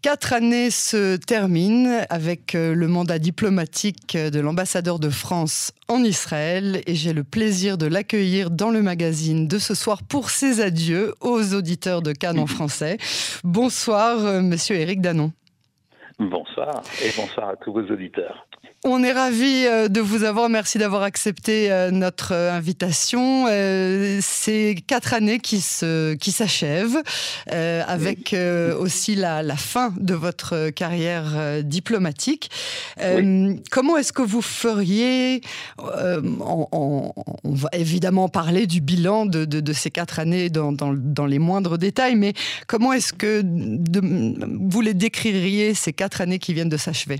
Quatre années se terminent avec euh, le mandat diplomatique de l'ambassadeur de France en Israël et j'ai le plaisir de l'accueillir dans le magazine de ce soir pour ses adieux aux auditeurs de Cannes en français. Bonsoir, euh, monsieur Éric Danon. Bonsoir et bonsoir à tous vos auditeurs. On est ravis euh, de vous avoir. Merci d'avoir accepté euh, notre euh, invitation. C'est quatre années qui se qui s'achèvent avec aussi la, la, fin de votre carrière diplomatique. Comment est-ce que vous feriez On va évidemment parler du bilan de, de, ces quatre années dans, dans, dans, les moindres détails, mais comment est-ce que vous les décririez ces quatre années qui viennent de s'achever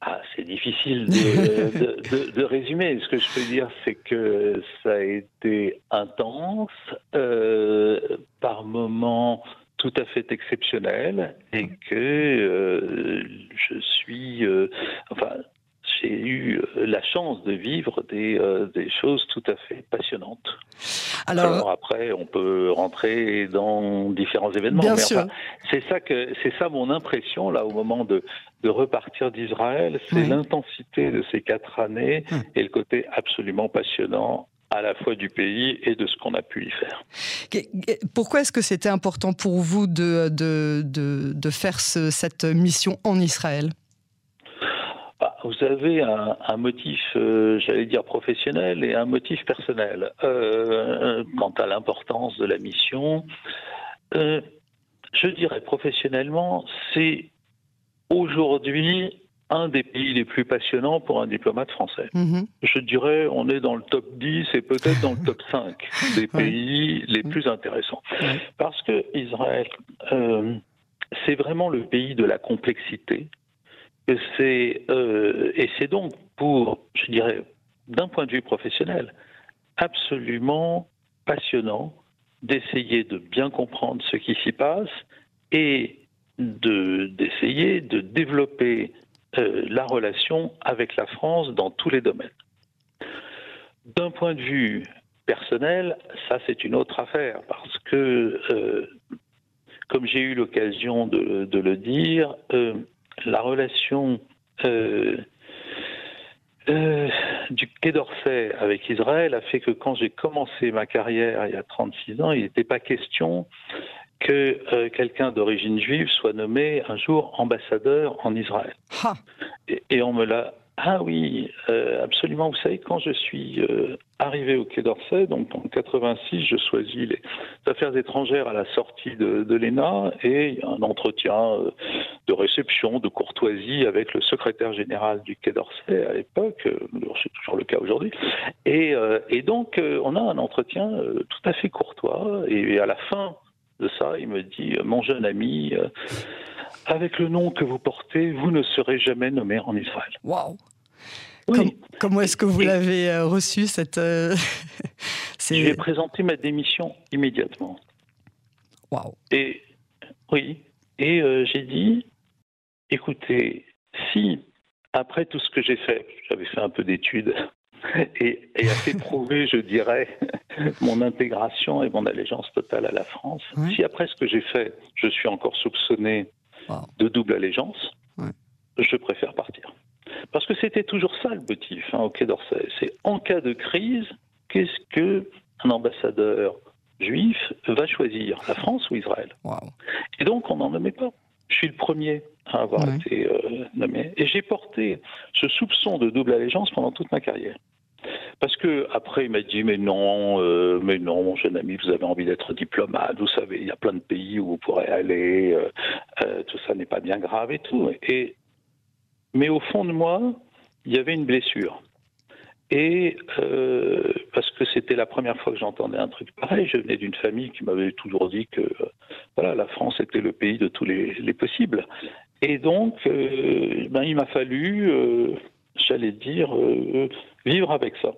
ah, c'est difficile de, résumer. Ce que je peux dire, c'est que ça a été intense, euh, par moments tout à fait exceptionnel, et que euh, je suis, euh, enfin, j'ai eu euh, la chance de vivre des, euh, des choses tout à fait passionnantes. Alors, après, on peut rentrer dans différents événements. Bien sûr. c'est ça que c'est ça mon impression là au moment de, de repartir d'Israël, c'est l'intensité de ces quatre années hum. et le côté absolument passionnant à la fois du pays et de ce qu'on a pu y faire. Pourquoi est-ce que c'était important pour vous de, de, de, de faire ce, cette mission en Israël? Bah, vous avez un, un motif, euh, j'allais dire professionnel, et un motif personnel. Euh, quant à l'importance de la mission, euh, je dirais professionnellement, c'est aujourd'hui un des pays les plus passionnants pour un diplomate français. Mm-hmm. Je dirais, on est dans le top 10 et peut-être dans le top 5 des pays les plus intéressants. Parce que Israël, euh, c'est vraiment le pays de la complexité, c'est euh, et c'est donc pour, je dirais, d'un point de vue professionnel, absolument passionnant d'essayer de bien comprendre ce qui s'y passe et de d'essayer de développer euh, la relation avec la France dans tous les domaines. D'un point de vue personnel, ça c'est une autre affaire parce que, euh, comme j'ai eu l'occasion de, le dire, la relation euh, euh, du Quai d'Orsay avec Israël a fait que quand j'ai commencé ma carrière il y a 36 ans, il n'était pas question que euh, quelqu'un d'origine juive soit nommé un jour ambassadeur en Israël. Et, et, on me l'a ah oui, euh, absolument. Vous savez, quand je suis euh, arrivé au Quai d'Orsay, donc en 86, je choisis les affaires étrangères à la sortie de, l'ENA et un entretien euh, de réception, de courtoisie avec le secrétaire général du Quai d'Orsay à l'époque, c'est toujours le cas aujourd'hui. Et, donc, on a un entretien tout à fait courtois et à la fin de ça, il me dit, mon jeune ami, avec le nom que vous portez, vous ne serez jamais nommé en Israël. Waouh comment est-ce que vous l'avez euh, reçu cette euh, J'ai présenté ma démission immédiatement. Waouh Et oui, et euh, j'ai dit, écoutez, si après tout ce que j'ai fait, j'avais fait un peu d'études et, et assez prouvé, je dirais, mon intégration et mon allégeance totale à la France. Si après ce que j'ai fait, je suis encore soupçonné de double allégeance, je préfère partir. Parce que c'était toujours ça le motif hein, au Quai d'Orsay. C'est en cas de crise, qu'est-ce que un ambassadeur juif va choisir, la France ou Israël? Et donc on n'en nommait pas. Je suis le premier à avoir été euh, nommé. Et j'ai porté ce soupçon de double allégeance pendant toute ma carrière. Parce que après, il m'a dit mais non, euh, mais non, mon jeune ami, vous avez envie d'être diplomate. Vous savez, il y a plein de pays où vous pourrez aller. Euh, euh, tout ça n'est pas bien grave et tout. Et mais au fond de moi, il y avait une blessure. Et parce que c'était la première fois que j'entendais un truc pareil, je venais d'une famille qui m'avait toujours dit que voilà, la France était le pays de tous les, les possibles. Et donc, ben, il m'a fallu j'allais dire, euh, vivre avec ça.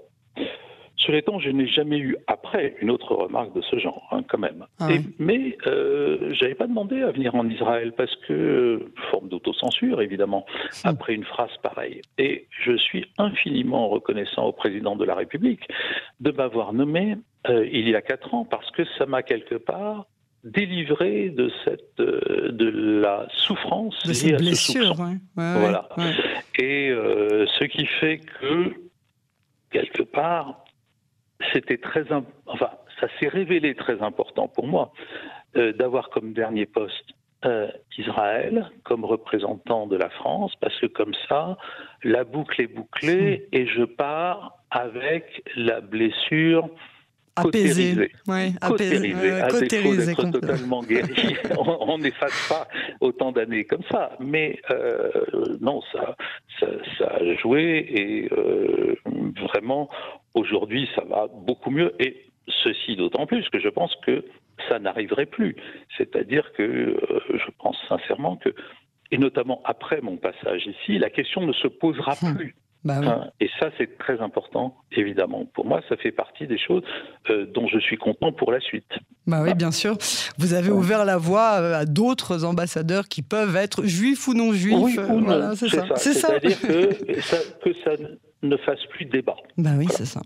Sur les temps, je n'ai jamais eu après une autre remarque de ce genre, hein, quand même. Ah mais euh, j'avais pas demandé à venir en Israël parce que forme d'autocensure, évidemment, après une phrase pareille. Et je suis infiniment reconnaissant au président de la République de m'avoir nommé euh, il y a quatre ans parce que ça m'a quelque part délivré de cette de la souffrance de cette blessure. voilà. Et ce qui fait que quelque part, c'était très enfin ça s'est révélé très important pour moi d'avoir comme dernier poste euh, Israël comme représentant de la France, parce que comme ça, la boucle est bouclée et je pars avec la blessure apaisée. Ouais, apaisé. à totalement guéri. on n'efface pas autant d'années comme ça. Mais euh, non, ça, ça, a joué et euh, vraiment, aujourd'hui, ça va beaucoup mieux. Et ceci d'autant plus que je pense que ça n'arriverait plus. C'est-à-dire que euh, je pense sincèrement que, et notamment après mon passage ici, la question ne se posera hmm. plus. Bah hein, et ça, c'est très important, évidemment. Pour moi, ça fait partie des choses euh, dont je suis content pour la suite. Bah oui, bien sûr. Vous avez ouvert la voie euh, à d'autres ambassadeurs qui peuvent être juifs ou non juifs. Oui, voilà, c'est ça. C'est-à-dire que, ça, que ça ne fasse plus débat. Ben oui, c'est ça.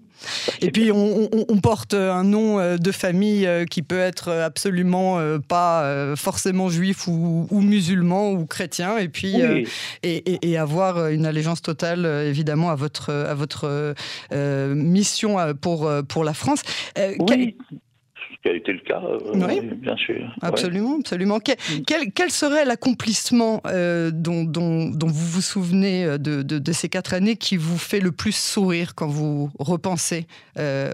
Et puis on, porte un nom euh, de famille euh, qui peut être absolument euh, pas forcément juif ou, musulman ou chrétien, et puis et, avoir une allégeance totale évidemment à votre à votre mission pour pour la France. Oui qui a été le cas, euh, bien sûr. Absolument, absolument. Quel, serait l'accomplissement euh, dont, vous vous souvenez euh, de, ces quatre années qui vous fait le plus sourire quand vous repensez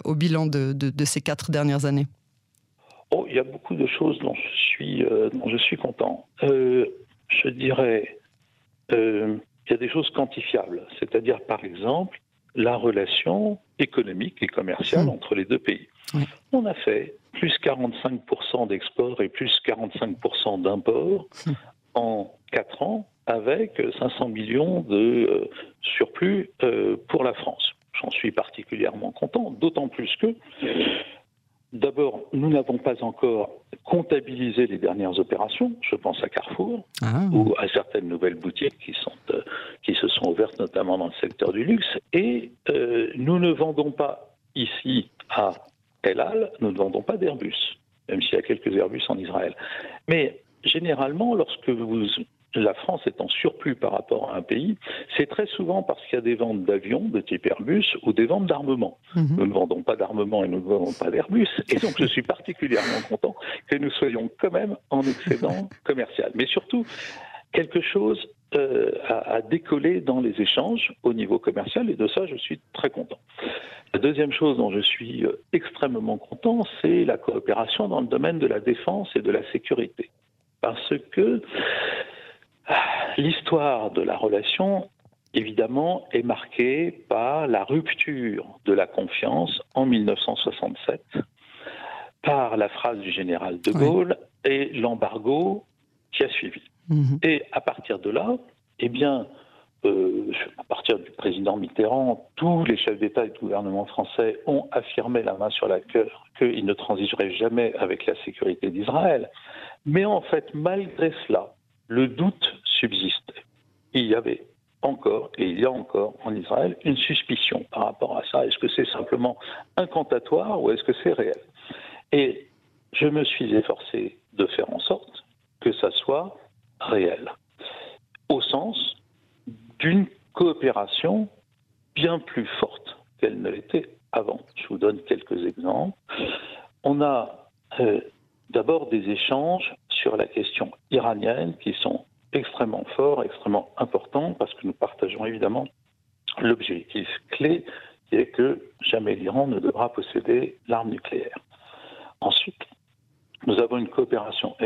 au bilan de, ces quatre dernières années? Oh, il y a beaucoup de choses dont je suis, dont je suis content. je dirais, il y a des choses quantifiables, c'est-à-dire par exemple la relation économique et commerciale mmh. entre les deux pays. On a fait plus 45% d'export et plus 45% d'import en 4 ans avec 500 millions de euh, surplus euh, pour la France. J'en suis particulièrement content, d'autant plus que, d'abord, nous n'avons pas encore comptabilisé les dernières opérations. Je pense à Carrefour ah. ou à certaines nouvelles boutiques qui, sont, euh, qui se sont ouvertes, notamment dans le secteur du luxe. Et nous ne vendons pas ici à El nous ne vendons pas d'Airbus, même s'il y a quelques Airbus en Israël. Mais généralement, lorsque la France est en surplus par rapport à un pays, c'est très souvent parce qu'il y a des ventes d'avions de type Airbus ou des ventes d'armement. Mhm. Nous ne vendons pas d'armement et nous ne vendons pas d'Airbus. Et donc je suis particulièrement content que nous soyons quand même en excédent commercial. Mais surtout, quelque chose euh, à, décoller dans les échanges au niveau commercial et de ça, je suis très content. La deuxième chose dont je suis euh, extrêmement content, c'est la coopération dans le domaine de la défense et de la sécurité. Parce que ah, l'histoire de la relation, évidemment, est marquée par la rupture de la confiance en 1967, par la phrase du général de Gaulle et l'embargo qui a suivi. Mhm. Et à partir de là, eh bien, euh, à partir du président Mitterrand, tous les chefs d'État et de gouvernement français ont affirmé la main sur la cœur qu'ils ne transigeraient jamais avec la sécurité d'Israël. Mais en fait, malgré cela, le doute subsistait. Il y avait encore, et il y a encore en Israël, une suspicion par rapport à ça. Est-ce que c'est simplement incantatoire ou est-ce que c'est réel? Et je me suis efforcé de faire en sorte que ça soit réel, au sens d'une coopération bien plus forte qu'elle ne l'était avant. Je vous donne quelques exemples. On a euh, d'abord des échanges sur la question iranienne qui sont extrêmement forts, extrêmement importants, parce que nous partageons évidemment l'objectif clé qui est que jamais l'Iran ne devra posséder l'arme nucléaire. Ensuite, nous avons une coopération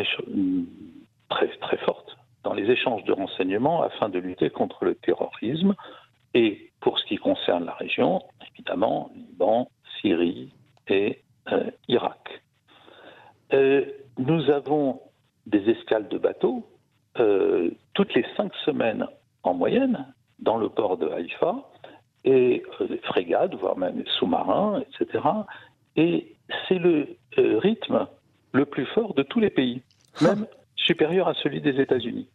très, très forte dans les échanges de renseignements afin de lutter contre le terrorisme. Et pour ce qui concerne la région, évidemment, Liban, Syrie et euh, Irak. Euh, nous avons des escales de bateaux euh, toutes les cinq semaines en moyenne dans le port de Haïfa, et des frégates, voire même des sous-marins, etc. Et c'est le rythme le plus fort de tous les pays, même supérieur à celui des États-Unis.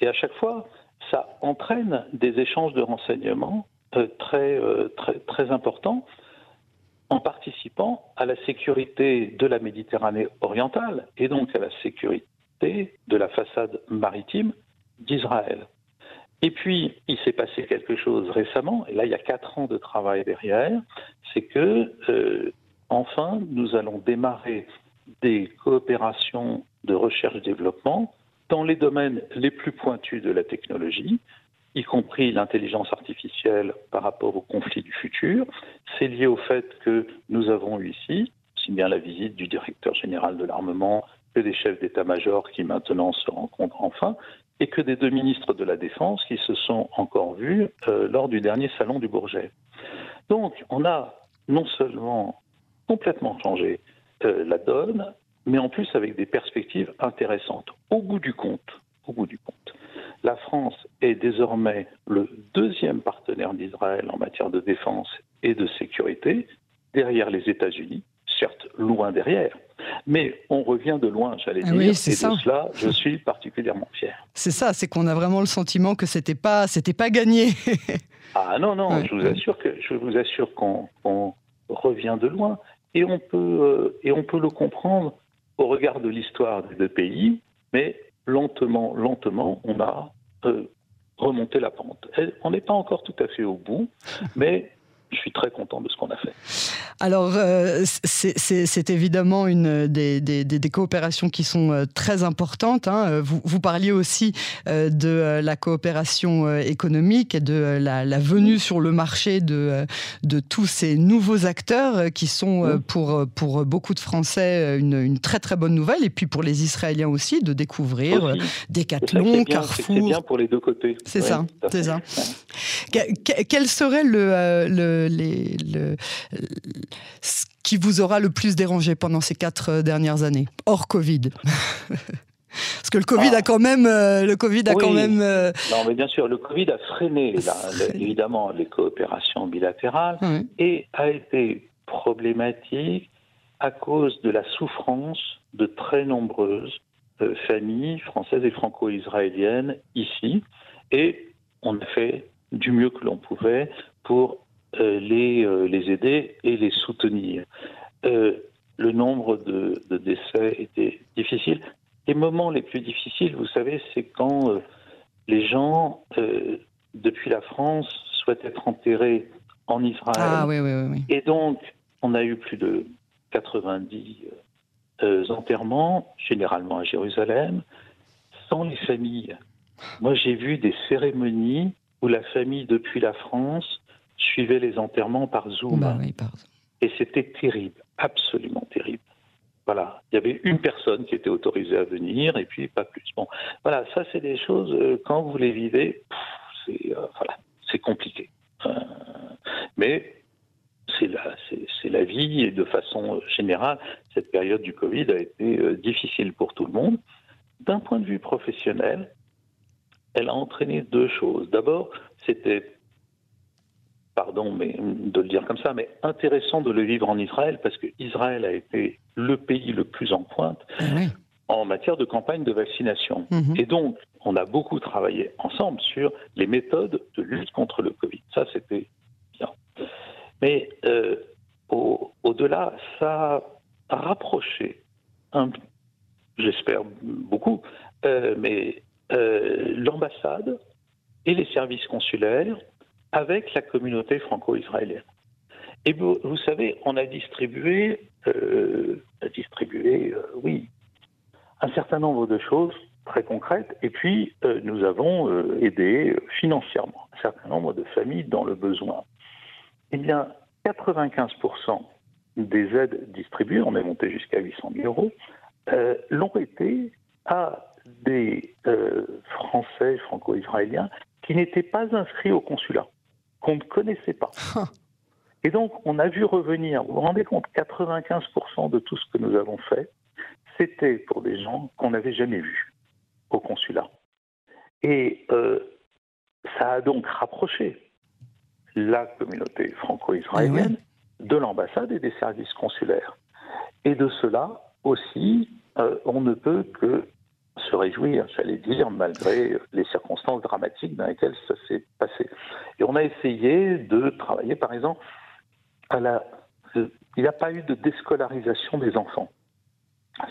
Et à chaque fois, ça entraîne des échanges de renseignements euh, très, euh, très, très importants en participant à la sécurité de la Méditerranée orientale et donc à la sécurité de la façade maritime d'Israël. Et puis, il s'est passé quelque chose récemment, et là, il y a quatre ans de travail derrière, c'est que, euh, enfin, nous allons démarrer des coopérations de recherche-développement dans les domaines les plus pointus de la technologie, y compris l'intelligence artificielle par rapport au conflit du futur. C'est lié au fait que nous avons eu ici, aussi bien la visite du directeur général de l'armement que des chefs d'état-major qui maintenant se rencontrent enfin, et que des deux ministres de la Défense qui se sont encore vus euh, lors du dernier salon du Bourget. Donc, on a non seulement complètement changé euh, la donne, mais en plus avec des perspectives intéressantes. Au bout du compte, au bout du compte, la France est désormais le deuxième partenaire d'Israël en matière de défense et de sécurité, derrière les États-Unis, certes loin derrière, mais on revient de loin, j'allais ah dire, et de cela, je suis particulièrement fier. C'est ça, c'est qu'on a vraiment le sentiment que c'était pas, c'était pas gagné. ah non, non, je vous assure que je vous assure qu'on revient de loin, et on peut euh, et on peut le comprendre au regard de l'histoire des deux pays, mais lentement, lentement, on a euh, remonté la pente. on n'est pas encore tout à fait au bout, mais je suis très content de ce qu'on a fait. Alors, euh, c'est évidemment une des, des, des, coopérations qui sont euh, très importantes. Hein. Vous, vous, parliez aussi euh, de la coopération économique et de la, la, venue sur le marché de, de tous ces nouveaux acteurs qui sont pour, pour beaucoup de Français une, une, très très bonne nouvelle et puis pour les Israéliens aussi de découvrir Decathlon, Carrefour. C'est bien pour les deux côtés. C'est ça, c'est ça. Quel serait le, le, les, le ce qui vous aura le plus dérangé pendant ces quatre euh, dernières années, hors Covid Parce que le Covid a ah. quand même, euh, le Covid a quand même. Euh, non, mais bien sûr, le Covid a freiné évidemment les coopérations bilatérales et a été problématique à cause de la souffrance de très nombreuses familles françaises et franco-israéliennes ici. Et on a fait du mieux que l'on pouvait pour les, euh, les aider et les soutenir. Euh, le nombre de, décès était difficile. Les moments les plus difficiles, vous savez, c'est quand les gens, depuis la France, souhaitent être enterrés en Israël. Ah, oui, oui, oui. Et donc, on a eu plus de 90 enterrements, généralement à Jérusalem, sans les familles. Moi, j'ai vu des cérémonies où la famille, depuis la France, suivait les enterrements par Zoom. Bah Et c'était terrible, absolument terrible. Voilà, il y avait une personne qui était autorisée à venir et puis pas plus. Bon, voilà, ça c'est des choses euh, quand vous les vivez, c'est euh, voilà, compliqué. Euh, mais c'est la, c'est la vie et de façon générale, cette période du Covid a été difficile pour tout le monde. D'un point de vue professionnel, elle a entraîné deux choses. D'abord, c'était pardon mais, de le dire comme ça, mais intéressant de le vivre en Israël parce que Israël a été le pays le plus en pointe ah en matière de campagne de vaccination. Mhm. Et donc, on a beaucoup travaillé ensemble sur les méthodes de lutte contre le Covid. Ça, c'était bien. Mais euh, au-delà, ça a rapproché, j'espère beaucoup, euh, mais euh, l'ambassade et les services consulaires avec la communauté franco-israélienne. Et vous, savez, on a distribué, euh, distribué euh, oui, un certain nombre de choses très concrètes, et puis euh, nous avons aidé financièrement un certain nombre de familles dans le besoin. Eh bien, 95% des aides distribuées, on est monté jusqu'à 800 000 euros, l'ont été à des Français franco-israéliens qui n'étaient pas inscrits au consulat qu'on ne connaissait pas. Et donc, on a vu revenir, vous vous rendez compte, 95% de tout ce que nous avons fait, c'était pour des gens qu'on n'avait jamais vus au consulat. Et euh, ça a donc rapproché la communauté franco-israélienne eh de l'ambassade et des services consulaires. Et de cela aussi, euh, on ne peut que se réjouir, j'allais dire, malgré les circonstances dramatiques dans lesquelles ça s'est passé. Et on a essayé de travailler, par exemple, à la, il n'y a pas eu de déscolarisation des enfants.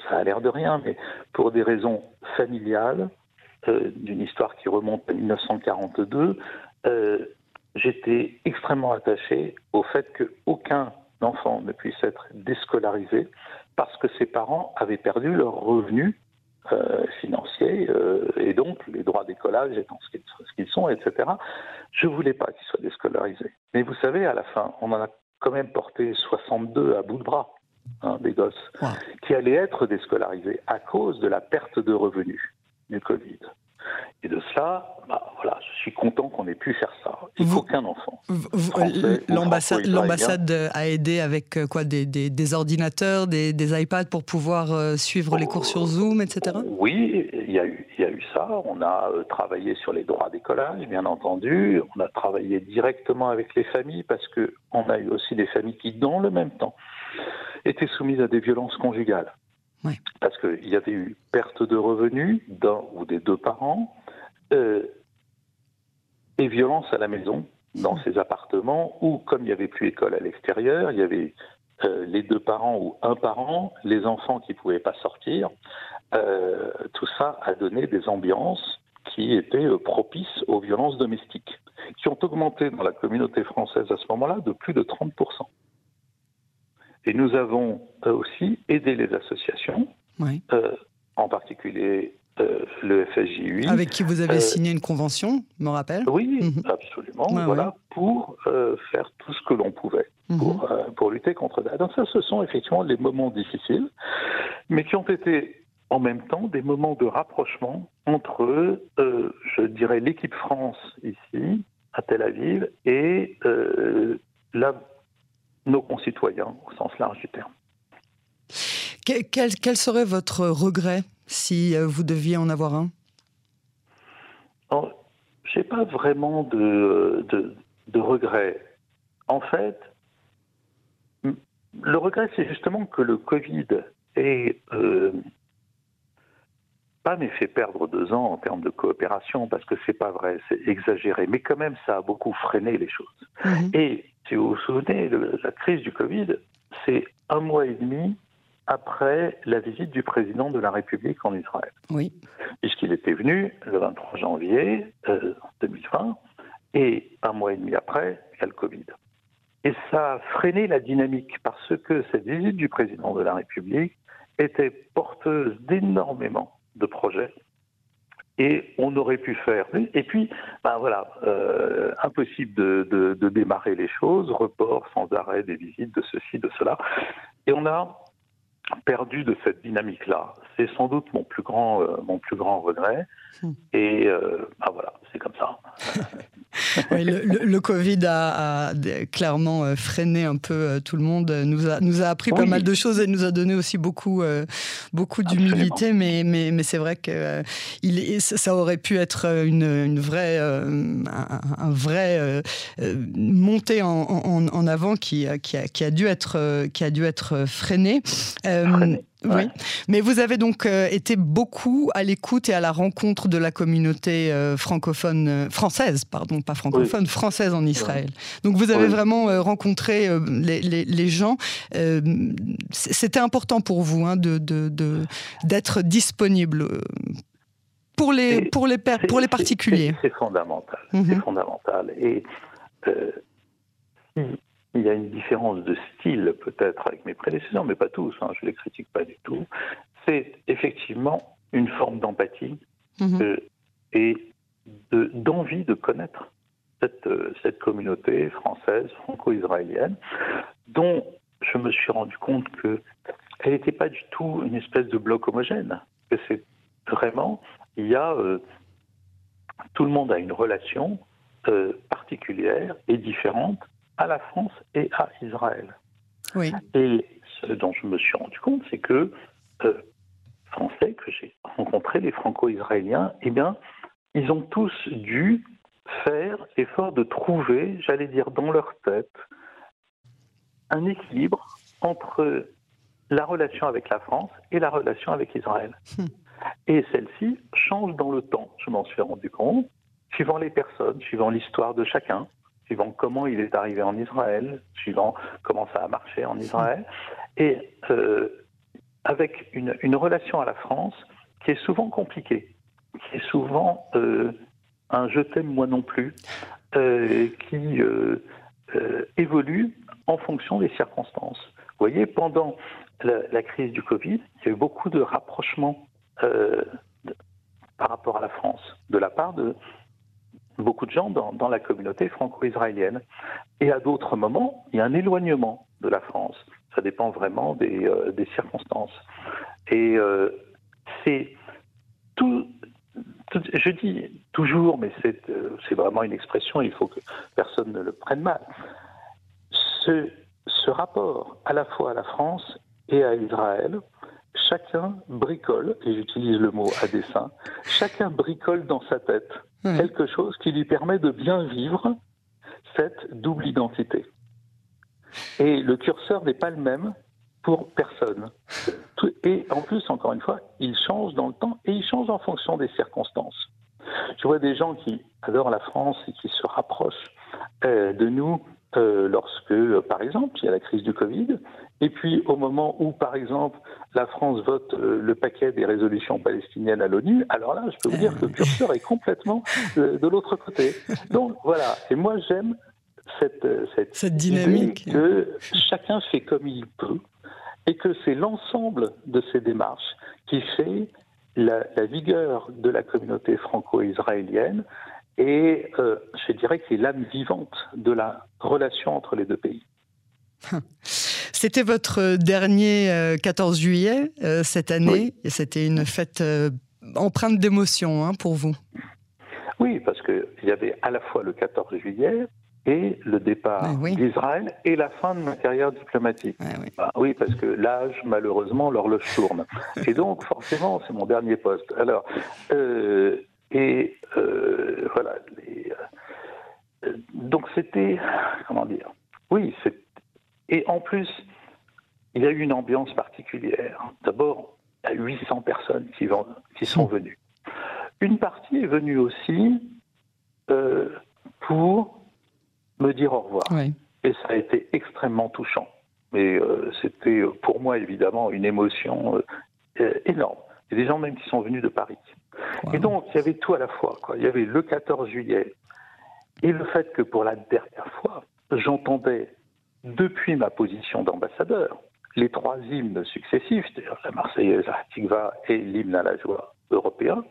Ça a l'air de rien, mais pour des raisons familiales, euh, d'une histoire qui remonte à 1942, euh, j'étais extrêmement attaché au fait qu'aucun enfant ne puisse être déscolarisé parce que ses parents avaient perdu leurs revenus euh, financiers et donc les droits d'écolage étant ce qu'ils sont, etc. Je ne voulais pas qu'ils soient déscolarisés. Mais vous savez, à la fin, on en a quand même porté 62 à bout de bras. Hein, des gosses, qui allaient être déscolarisés à cause de la perte de revenus du Covid. Et de cela, bah, voilà, je suis content qu'on ait pu faire ça. Il faut qu'un enfant. L'ambassade a aidé avec euh, quoi des, des, ordinateurs, des, des, iPads pour pouvoir euh, suivre les cours sur Zoom, etc. Oui, il y, a eu, il y a eu ça. On a euh, travaillé sur les droits d'écolage, bien entendu. On a travaillé directement avec les familles parce qu'on a eu aussi des familles qui, dans le même temps, étaient soumises à des violences conjugales. Parce qu'il y avait eu perte de revenus d'un ou des deux parents euh, et violence à la maison, dans ces appartements où, comme il n'y avait plus école à l'extérieur, il y avait euh, les deux parents ou un parent, les enfants qui ne pouvaient pas sortir. Euh, tout ça a donné des ambiances qui étaient propices aux violences domestiques, qui ont augmenté dans la communauté française à ce moment-là de plus de 30%. Et nous avons euh, aussi aidé les associations, euh, en particulier euh, le FSJ8. Avec qui vous avez signé une convention, me rappelle Oui, mhm. absolument. voilà, pour faire tout ce que l'on pouvait mhm. pour, pour lutter contre ça. Donc ça, ce sont effectivement les moments difficiles, mais qui ont été en même temps des moments de rapprochement entre, je dirais, l'équipe France ici, à Tel Aviv, et concitoyens au sens large du terme. Quel, serait votre regret si euh, vous deviez en avoir un? Je n'ai pas vraiment de, de, regret. En fait, le regret, c'est justement que le Covid ait euh, pas m'ait fait perdre deux ans en termes de coopération, parce que c'est pas vrai, c'est exagéré, mais quand même, ça a beaucoup freiné les choses. Mhm. Et si vous vous souvenez, la crise du Covid, c'est un mois et demi après la visite du président de la République en Israël. Oui. Puisqu'il était venu le 23 janvier 2020, euh, et un mois et demi après, il y a le Covid. Et ça a freiné la dynamique parce que cette visite du président de la République était porteuse d'énormément de projets et on aurait pu faire. Et puis, ben voilà, euh, impossible de, de, démarrer les choses, report sans arrêt des visites de ceci, de cela. Et on a perdu de cette dynamique-là. C'est sans doute mon plus grand, euh, mon plus grand regret. Hmm. Et euh, ben voilà, c'est comme ça. le, Covid a, clairement euh, freiné un peu euh, tout le monde, nous a, nous a appris pas mal de choses et nous a donné aussi beaucoup, euh, beaucoup d'humilité, mais, mais, mais c'est vrai que il, ça aurait pu être une, une vraie, un, vrai montée en, en, avant qui, qui, a, qui, a, dû être, qui a dû être freiné. Oui, mais vous avez donc euh, été beaucoup à l'écoute et à la rencontre de la communauté euh, francophone, euh, française, pardon, pas francophone, française en Israël. Donc vous avez vraiment rencontré les, les, les, gens. C'était important pour vous hein, de, d'être de, disponible pour les, pour les, pour les particuliers. C'est fondamental. C'est mhm. fondamental. Et il y a une différence de style peut-être avec mes prédécesseurs, mais pas tous, hein, je ne les critique pas du tout. C'est effectivement une forme d'empathie mhm. euh, et d'envie de, connaître cette, euh, cette communauté française, franco-israélienne, dont je me suis rendu compte qu'elle n'était pas du tout une espèce de bloc homogène. C'est vraiment, il y a, euh, tout le monde a une relation particulière et différente à la France et à Israël. Oui. Et ce dont je me suis rendu compte, c'est que euh, Français que j'ai rencontrés, les Franco-Israéliens, eh bien, ils ont tous dû faire effort de trouver, j'allais dire dans leur tête, un équilibre entre la relation avec la France et la relation avec Israël. Hmm. Et celle-ci change dans le temps, je m'en suis rendu compte, suivant les personnes, suivant l'histoire de chacun, suivant comment il est arrivé en Israël, suivant comment ça a marché en Israël, et avec une, relation à la France qui est souvent compliquée, qui est souvent un je t'aime moi non plus, qui évolue en fonction des circonstances. Vous voyez, pendant la, crise du Covid, il y a eu beaucoup de rapprochements euh, par rapport à la France, de la part de beaucoup de gens dans, la communauté franco-israélienne. Et à d'autres moments, il y a un éloignement de la France. Ça dépend vraiment des, euh, circonstances. Et euh, c'est tout, je dis toujours, mais c'est vraiment une expression, il faut que personne ne le prenne mal. Ce rapport à la fois à la France et à Israël, chacun bricole, et j'utilise le mot à dessein, chacun bricole dans sa tête quelque chose qui lui permet de bien vivre cette double identité. Et le curseur n'est pas le même pour personne. Et en plus, encore une fois, il change dans le temps et il change en fonction des circonstances. Je vois des gens qui adorent la France et qui se rapprochent euh, de nous euh, lorsque, euh, par exemple, il y a la crise du Covid, et puis au moment où, par exemple, la France vote euh, le paquet des résolutions palestiniennes à l'ONU, alors là, je peux vous dire que le curseur est complètement de l'autre côté. Donc voilà, et moi j'aime cette, cette, dynamique que chacun fait comme il peut, et que c'est l'ensemble de ces démarches qui fait la, la vigueur de la communauté franco-israélienne et euh, je dirais que c'est l'âme vivante de la relation entre les deux pays. C'était votre dernier 14 euh, juillet euh, cette année, et c'était une fête empreinte d'émotion hein, pour vous. Oui, parce qu'il y avait à la fois le 14 juillet et le départ d'Israël et la fin de ma carrière diplomatique. oui. Bah oui. parce que l'âge, malheureusement, l'horloge tourne. et donc, forcément, c'est mon dernier poste. Alors, et euh, voilà. Euh, donc c'était, comment dire? Oui, et en plus, il y a eu une ambiance particulière. D'abord, il y a 800 personnes qui, vont, qui sont venues. Une partie est venue aussi euh, pour me dire au revoir. Et ça a été extrêmement touchant. Mais c'était pour moi évidemment une émotion énorme. Il y a des gens même qui sont venus de Paris. Et donc, il y avait tout à la fois. Quoi. Il y avait le 14 juillet et le fait que pour la dernière fois, j'entendais depuis ma position d'ambassadeur les trois hymnes successifs, c'est-à-dire la Marseillaise, la Tikva et l'hymne à la joie européen.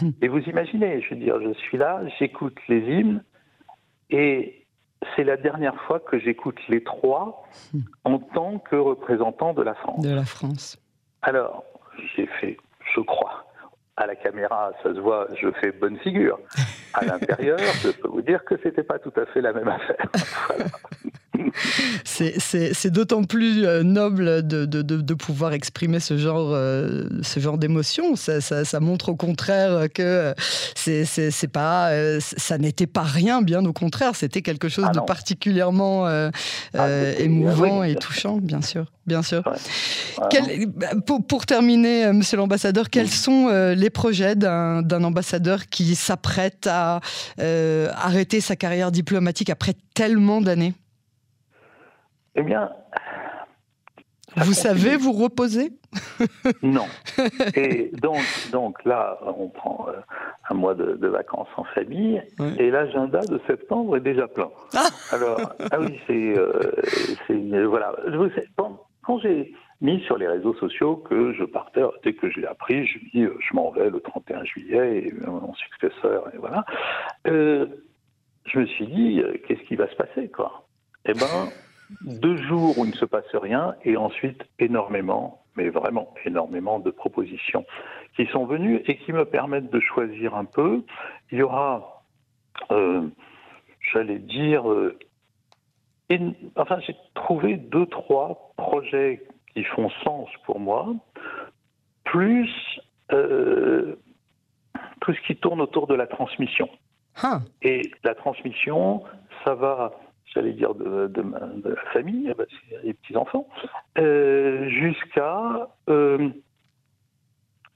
Hmm. Et vous imaginez, je veux dire, je suis là, j'écoute les hymnes et c'est la dernière fois que j'écoute les trois hmm. en tant que représentant de la France. De la France. Alors, j'ai fait, je crois, à la caméra, ça se voit, je fais bonne figure. À l'intérieur, je peux vous dire que c'était pas tout à fait la même affaire. C'est d'autant plus euh, noble de, de, de, pouvoir exprimer ce genre, euh, ce genre d'émotion. Ça, ça, montre au contraire que c'est pas, euh, ça n'était pas rien, bien au contraire, c'était quelque chose ah de particulièrement ah, émouvant et touchant, bien sûr. Bien sûr. pour, pour, terminer, monsieur l'ambassadeur, quels sont les projets d'un ambassadeur qui s'apprête à arrêter sa carrière diplomatique après tellement d'années? Eh bien. Vous savez vous reposer? Non. Et donc, donc là, on prend euh, un mois de, vacances en famille et l'agenda de septembre est déjà plein. Ah Alors, ah oui, c'est. Euh, voilà. quand j'ai mis sur les réseaux sociaux que je partais, dès que j'ai appris, je dis euh, je m'en vais le 31 juillet et mon successeur, et voilà. je me suis dit, qu'est-ce qui va se passer, quoi? Eh ben deux jours où il ne se passe rien et ensuite énormément, mais vraiment énormément de propositions qui sont venues et qui me permettent de choisir un peu. Il y aura, euh, j'allais dire, euh, enfin j'ai trouvé deux, trois projets qui font sens pour moi, plus euh, tout ce qui tourne autour de la transmission. Ah. Et la transmission, ça va j'allais dire, de, de, la famille, les petits-enfants, euh, jusqu'à euh,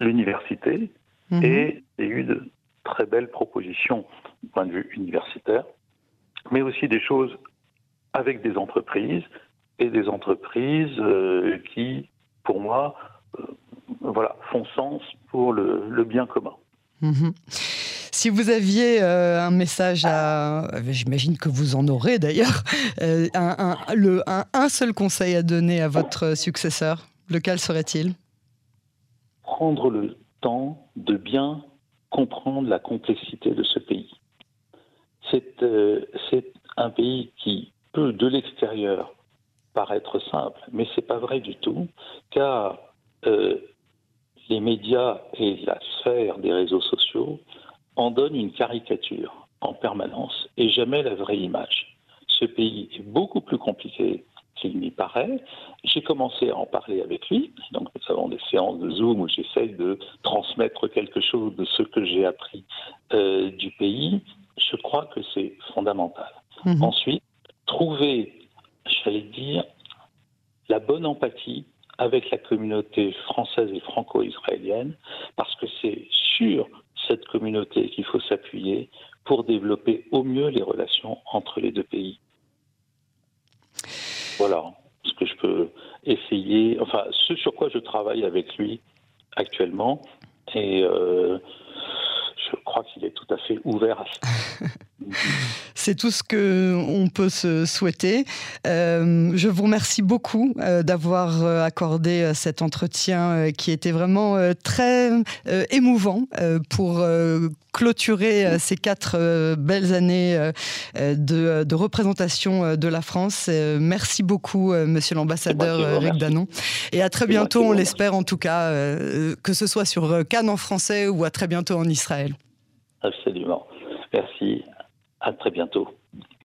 l'université. Mhm. Et il y a eu de très belles propositions du point de vue universitaire. mais aussi des choses avec des entreprises et des entreprises euh, qui, pour moi, euh, voilà, font sens pour le, bien commun. Mhm. Si vous aviez euh, un message à, j'imagine que vous en aurez d'ailleurs, un, un, seul conseil à donner à votre successeur, lequel serait-il? Prendre le temps de bien comprendre la complexité de ce pays. C'est un pays qui peut, de l'extérieur, paraître simple, mais ce n'est pas vrai du tout, car euh, les médias et la sphère des réseaux sociaux en donnent une caricature en permanence et jamais la vraie image. Ce pays est beaucoup plus compliqué qu'il n'y paraît. J'ai commencé à en parler avec lui, donc nous avons des séances de Zoom où j'essaye de transmettre quelque chose de ce que j'ai appris euh, du pays. Je crois que c'est fondamental. Mhm. Ensuite, trouver j'allais dire, la bonne empathie avec la communauté française et franco-israélienne, parce que c'est cette qu'il faut s'appuyer pour développer au mieux les relations entre les deux pays. Voilà ce que je peux essayer, enfin ce sur quoi je travaille avec lui actuellement, et euh, je crois qu'il est tout à fait ouvert à ça. C'est tout ce que on peut se souhaiter. Euh, je vous remercie beaucoup euh, d'avoir euh, accordé cet entretien qui était vraiment très émouvant pour clôturer ces quatre belles années de, représentation de la France. merci beaucoup, Monsieur l'ambassadeur Eric Danon. Et à très bientôt, on l'espère en tout cas, que ce soit sur Cannes en français ou à très bientôt en Israël. Absolument. Merci. À très bientôt.